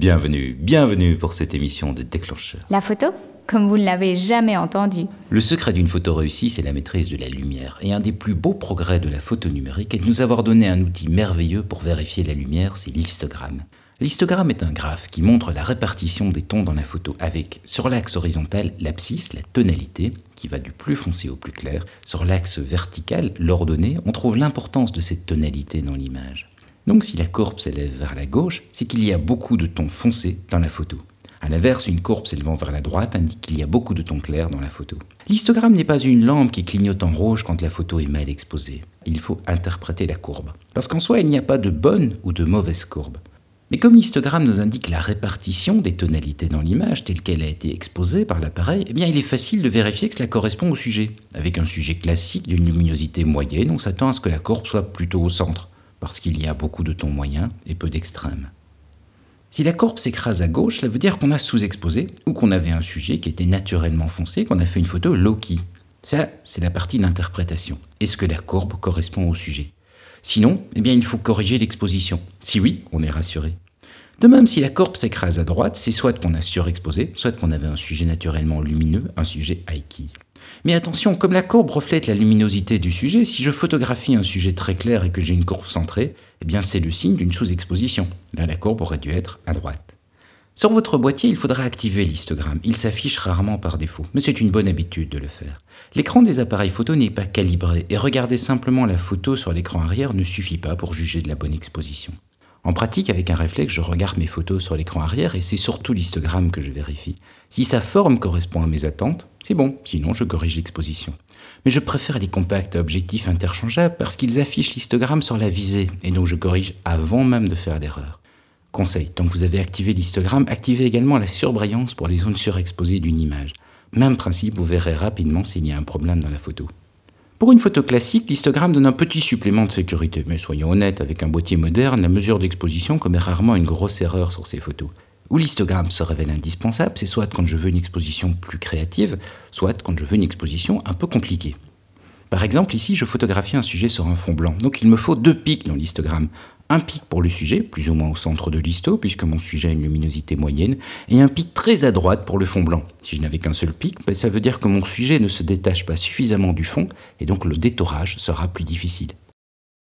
Bienvenue, bienvenue pour cette émission de Déclencheur. La photo Comme vous ne l'avez jamais entendu. Le secret d'une photo réussie, c'est la maîtrise de la lumière. Et un des plus beaux progrès de la photo numérique est de nous avoir donné un outil merveilleux pour vérifier la lumière, c'est l'histogramme. L'histogramme est un graphe qui montre la répartition des tons dans la photo avec, sur l'axe horizontal, l'abscisse, la tonalité, qui va du plus foncé au plus clair. Sur l'axe vertical, l'ordonnée, on trouve l'importance de cette tonalité dans l'image. Donc si la courbe s'élève vers la gauche, c'est qu'il y a beaucoup de tons foncés dans la photo. A l'inverse, une courbe s'élevant vers la droite indique qu'il y a beaucoup de tons clairs dans la photo. L'histogramme n'est pas une lampe qui clignote en rouge quand la photo est mal exposée. Il faut interpréter la courbe. Parce qu'en soi, il n'y a pas de bonne ou de mauvaise courbe. Mais comme l'histogramme nous indique la répartition des tonalités dans l'image telle qu'elle a été exposée par l'appareil, eh bien il est facile de vérifier que cela correspond au sujet. Avec un sujet classique d'une luminosité moyenne, on s'attend à ce que la courbe soit plutôt au centre parce qu'il y a beaucoup de tons moyens et peu d'extrêmes. Si la courbe s'écrase à gauche, cela veut dire qu'on a sous-exposé ou qu'on avait un sujet qui était naturellement foncé, qu'on a fait une photo low-key. Ça, c'est la partie d'interprétation. Est-ce que la courbe correspond au sujet? Sinon, eh bien, il faut corriger l'exposition. Si oui, on est rassuré. De même, si la courbe s'écrase à droite, c'est soit qu'on a surexposé, soit qu'on avait un sujet naturellement lumineux, un sujet high-key. Mais attention, comme la courbe reflète la luminosité du sujet, si je photographie un sujet très clair et que j'ai une courbe centrée, eh bien c'est le signe d'une sous-exposition. Là, la courbe aurait dû être à droite. Sur votre boîtier, il faudra activer l'histogramme. Il s'affiche rarement par défaut, mais c'est une bonne habitude de le faire. L'écran des appareils photo n'est pas calibré et regarder simplement la photo sur l'écran arrière ne suffit pas pour juger de la bonne exposition. En pratique, avec un réflexe, je regarde mes photos sur l'écran arrière et c'est surtout l'histogramme que je vérifie. Si sa forme correspond à mes attentes, c'est bon, sinon je corrige l'exposition. Mais je préfère les compacts à objectifs interchangeables parce qu'ils affichent l'histogramme sur la visée et donc je corrige avant même de faire l'erreur. Conseil, tant que vous avez activé l'histogramme, activez également la surbrillance pour les zones surexposées d'une image. Même principe, vous verrez rapidement s'il y a un problème dans la photo. Pour une photo classique, l'histogramme donne un petit supplément de sécurité, mais soyons honnêtes, avec un boîtier moderne, la mesure d'exposition commet rarement une grosse erreur sur ces photos. Où l'histogramme se révèle indispensable, c'est soit quand je veux une exposition plus créative, soit quand je veux une exposition un peu compliquée. Par exemple, ici, je photographie un sujet sur un fond blanc, donc il me faut deux pics dans l'histogramme un pic pour le sujet, plus ou moins au centre de l'histo, puisque mon sujet a une luminosité moyenne, et un pic très à droite pour le fond blanc. Si je n'avais qu'un seul pic, ben, ça veut dire que mon sujet ne se détache pas suffisamment du fond, et donc le détorage sera plus difficile.